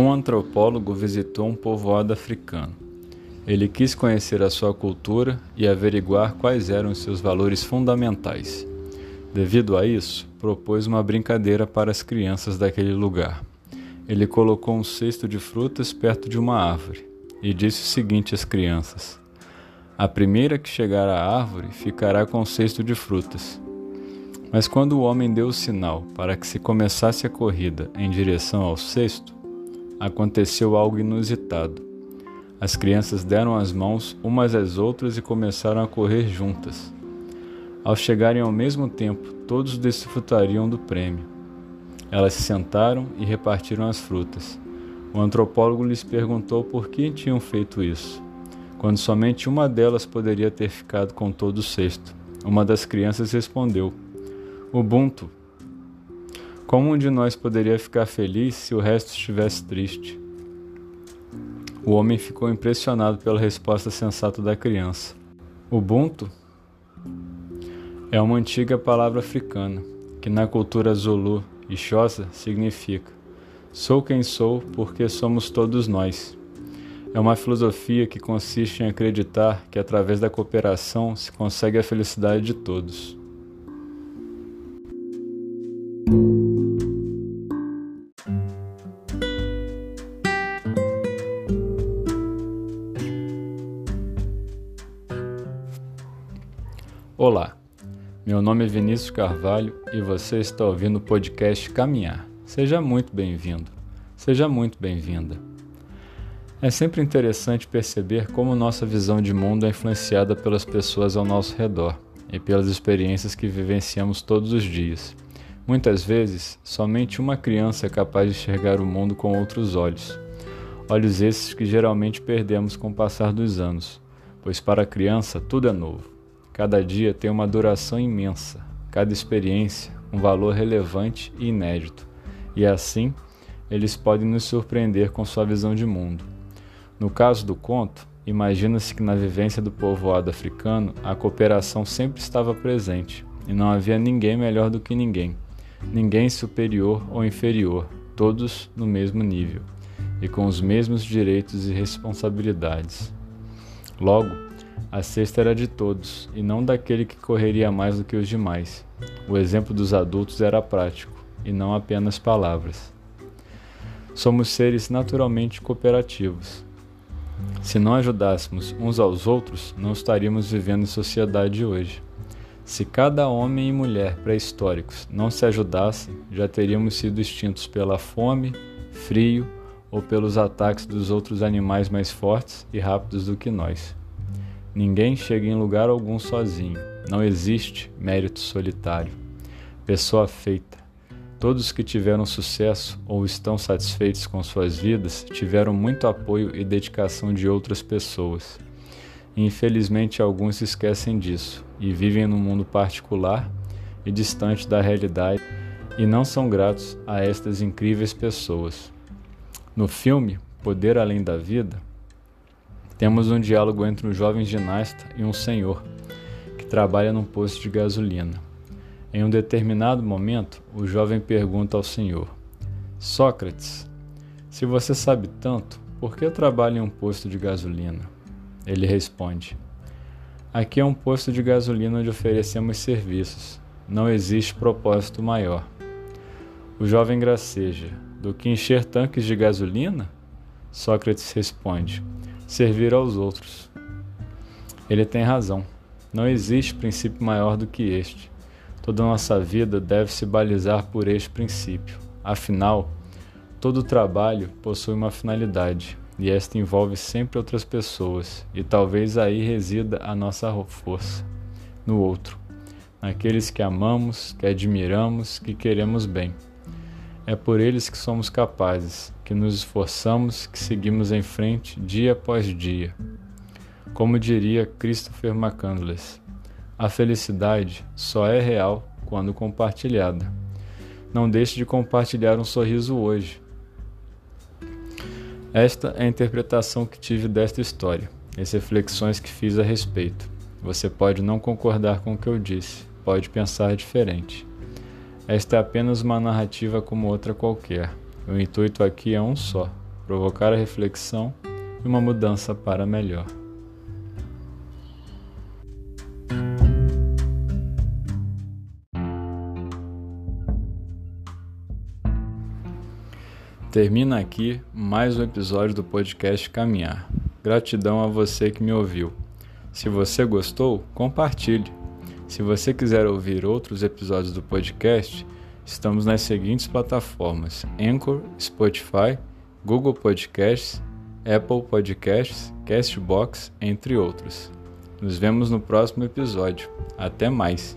Um antropólogo visitou um povoado africano. Ele quis conhecer a sua cultura e averiguar quais eram os seus valores fundamentais. Devido a isso, propôs uma brincadeira para as crianças daquele lugar. Ele colocou um cesto de frutas perto de uma árvore e disse o seguinte às crianças: A primeira que chegar à árvore ficará com o cesto de frutas. Mas quando o homem deu o sinal para que se começasse a corrida em direção ao cesto, aconteceu algo inusitado. As crianças deram as mãos umas às outras e começaram a correr juntas. Ao chegarem ao mesmo tempo, todos desfrutariam do prêmio. Elas se sentaram e repartiram as frutas. O antropólogo lhes perguntou por que tinham feito isso, quando somente uma delas poderia ter ficado com todo o cesto. Uma das crianças respondeu: Ubuntu, como um de nós poderia ficar feliz se o resto estivesse triste? O homem ficou impressionado pela resposta sensata da criança. Ubuntu é uma antiga palavra africana que na cultura Zulu e Xhosa significa Sou quem sou porque somos todos nós. É uma filosofia que consiste em acreditar que através da cooperação se consegue a felicidade de todos. Olá, meu nome é Vinícius Carvalho e você está ouvindo o podcast Caminhar. Seja muito bem-vindo, seja muito bem-vinda. É sempre interessante perceber como nossa visão de mundo é influenciada pelas pessoas ao nosso redor e pelas experiências que vivenciamos todos os dias. Muitas vezes, somente uma criança é capaz de enxergar o mundo com outros olhos. Olhos esses que geralmente perdemos com o passar dos anos, pois para a criança tudo é novo. Cada dia tem uma duração imensa, cada experiência um valor relevante e inédito, e assim eles podem nos surpreender com sua visão de mundo. No caso do conto, imagina-se que na vivência do povoado africano a cooperação sempre estava presente e não havia ninguém melhor do que ninguém, ninguém superior ou inferior, todos no mesmo nível e com os mesmos direitos e responsabilidades. Logo, a cesta era de todos, e não daquele que correria mais do que os demais. O exemplo dos adultos era prático, e não apenas palavras. Somos seres naturalmente cooperativos. Se não ajudássemos uns aos outros, não estaríamos vivendo em sociedade hoje. Se cada homem e mulher pré-históricos não se ajudassem, já teríamos sido extintos pela fome, frio ou pelos ataques dos outros animais mais fortes e rápidos do que nós. Ninguém chega em lugar algum sozinho. Não existe mérito solitário. Pessoa feita. Todos que tiveram sucesso ou estão satisfeitos com suas vidas tiveram muito apoio e dedicação de outras pessoas. Infelizmente, alguns se esquecem disso e vivem num mundo particular e distante da realidade e não são gratos a estas incríveis pessoas. No filme Poder Além da Vida, temos um diálogo entre um jovem ginasta e um senhor que trabalha num posto de gasolina. Em um determinado momento, o jovem pergunta ao senhor: Sócrates, se você sabe tanto, por que trabalha em um posto de gasolina? Ele responde: Aqui é um posto de gasolina onde oferecemos serviços. Não existe propósito maior. O jovem graceja: Do que encher tanques de gasolina? Sócrates responde: servir aos outros. Ele tem razão. Não existe princípio maior do que este. Toda nossa vida deve se balizar por este princípio. Afinal, todo trabalho possui uma finalidade, e esta envolve sempre outras pessoas, e talvez aí resida a nossa força, no outro, naqueles que amamos, que admiramos, que queremos bem. É por eles que somos capazes, que nos esforçamos, que seguimos em frente dia após dia. Como diria Christopher McCandless, a felicidade só é real quando compartilhada. Não deixe de compartilhar um sorriso hoje. Esta é a interpretação que tive desta história, as reflexões que fiz a respeito. Você pode não concordar com o que eu disse, pode pensar diferente. Esta é apenas uma narrativa como outra qualquer. O intuito aqui é um só: provocar a reflexão e uma mudança para melhor. Termina aqui mais um episódio do podcast Caminhar. Gratidão a você que me ouviu. Se você gostou, compartilhe. Se você quiser ouvir outros episódios do podcast, estamos nas seguintes plataformas: Anchor, Spotify, Google Podcasts, Apple Podcasts, Castbox, entre outros. Nos vemos no próximo episódio. Até mais!